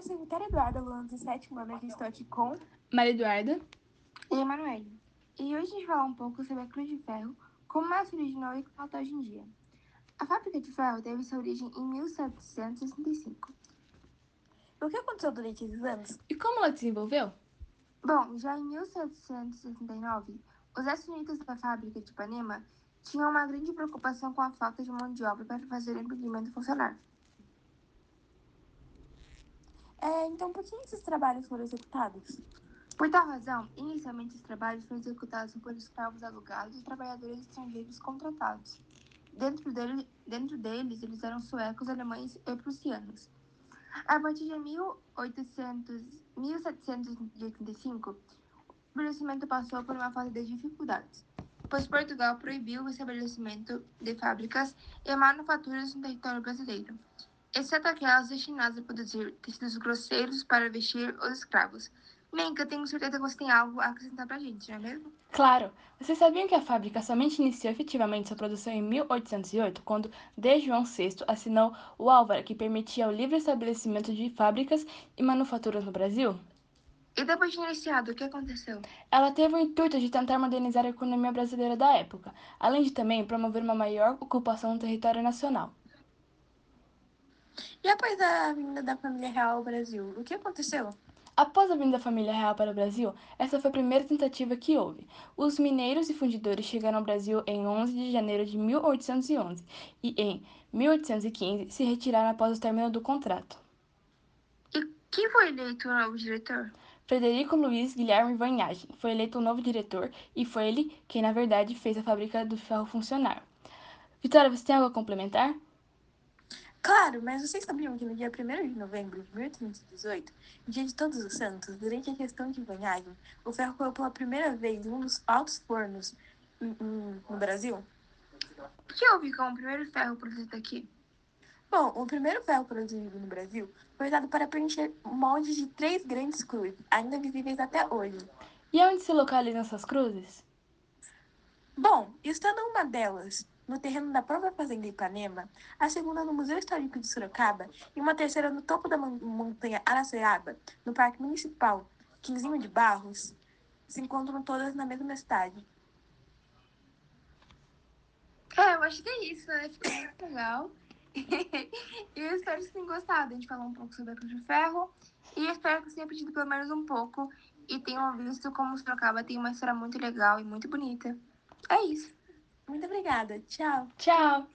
eu sou Vitória Eduarda, aluna do sétimo ano, e estou aqui com Maria Eduarda e Emanuele. E hoje a gente vai falar um pouco sobre a Cruz de Ferro, como ela se originou e como ela está hoje em dia. A fábrica de ferro teve sua origem em 1765. O que aconteceu durante esses anos? E como ela desenvolveu? Bom, já em 1769, os acionistas da fábrica de Ipanema tinham uma grande preocupação com a falta de mão de obra para fazer o empreendimento funcionar. É, então, por que esses trabalhos foram executados? Por tal razão, inicialmente os trabalhos foram executados por escravos alugados e trabalhadores estrangeiros contratados. Dentro, dele, dentro deles, eles eram suecos, alemães e prussianos. A partir de 1800, 1785, o estabelecimento passou por uma fase de dificuldades, pois Portugal proibiu o estabelecimento de fábricas e manufaturas no território brasileiro, exceto aquelas destinadas a produzir tecidos grosseiros para vestir os escravos. Menka, tenho certeza que você tem algo a acrescentar pra gente, não é mesmo? Claro! Vocês sabiam que a fábrica somente iniciou efetivamente sua produção em 1808, quando D. João VI assinou o Álvaro, que permitia o livre estabelecimento de fábricas e manufaturas no Brasil? E depois de iniciado, o que aconteceu? Ela teve o intuito de tentar modernizar a economia brasileira da época, além de também promover uma maior ocupação no território nacional. E após a vinda da família real ao Brasil, o que aconteceu? Após a vinda da família real para o Brasil, essa foi a primeira tentativa que houve. Os mineiros e fundidores chegaram ao Brasil em 11 de janeiro de 1811 e, em 1815, se retiraram após o término do contrato. E quem foi eleito o novo diretor? Frederico Luiz Guilherme Vanhagem foi eleito o novo diretor e foi ele quem, na verdade, fez a fábrica do ferro funcionar. Vitória, você tem algo a complementar? Claro, mas vocês sabiam que no dia 1 de novembro de 1818, dia de Todos os Santos, durante a questão de banhagem, o ferro caiu pela primeira vez em um dos altos fornos no Brasil? O que houve com o primeiro ferro produzido aqui? Bom, o primeiro ferro produzido no Brasil foi usado para preencher moldes de três grandes cruzes, ainda visíveis até hoje. E onde se localizam essas cruzes? Bom, estando uma delas no terreno da própria Fazenda Ipanema, a segunda no Museu Histórico de Sorocaba e uma terceira no topo da montanha Araçoiaba, no Parque Municipal Quinzinho de Barros, se encontram todas na mesma cidade. É, eu acho que é isso, né? Ficou muito legal. e eu espero que vocês tenham gostado. A gente falou um pouco sobre a Cruz de Ferro e espero que vocês tenham aprendido pelo menos um pouco e tenham visto como Sorocaba tem uma história muito legal e muito bonita. É isso. Muito obrigada. Tchau. Tchau.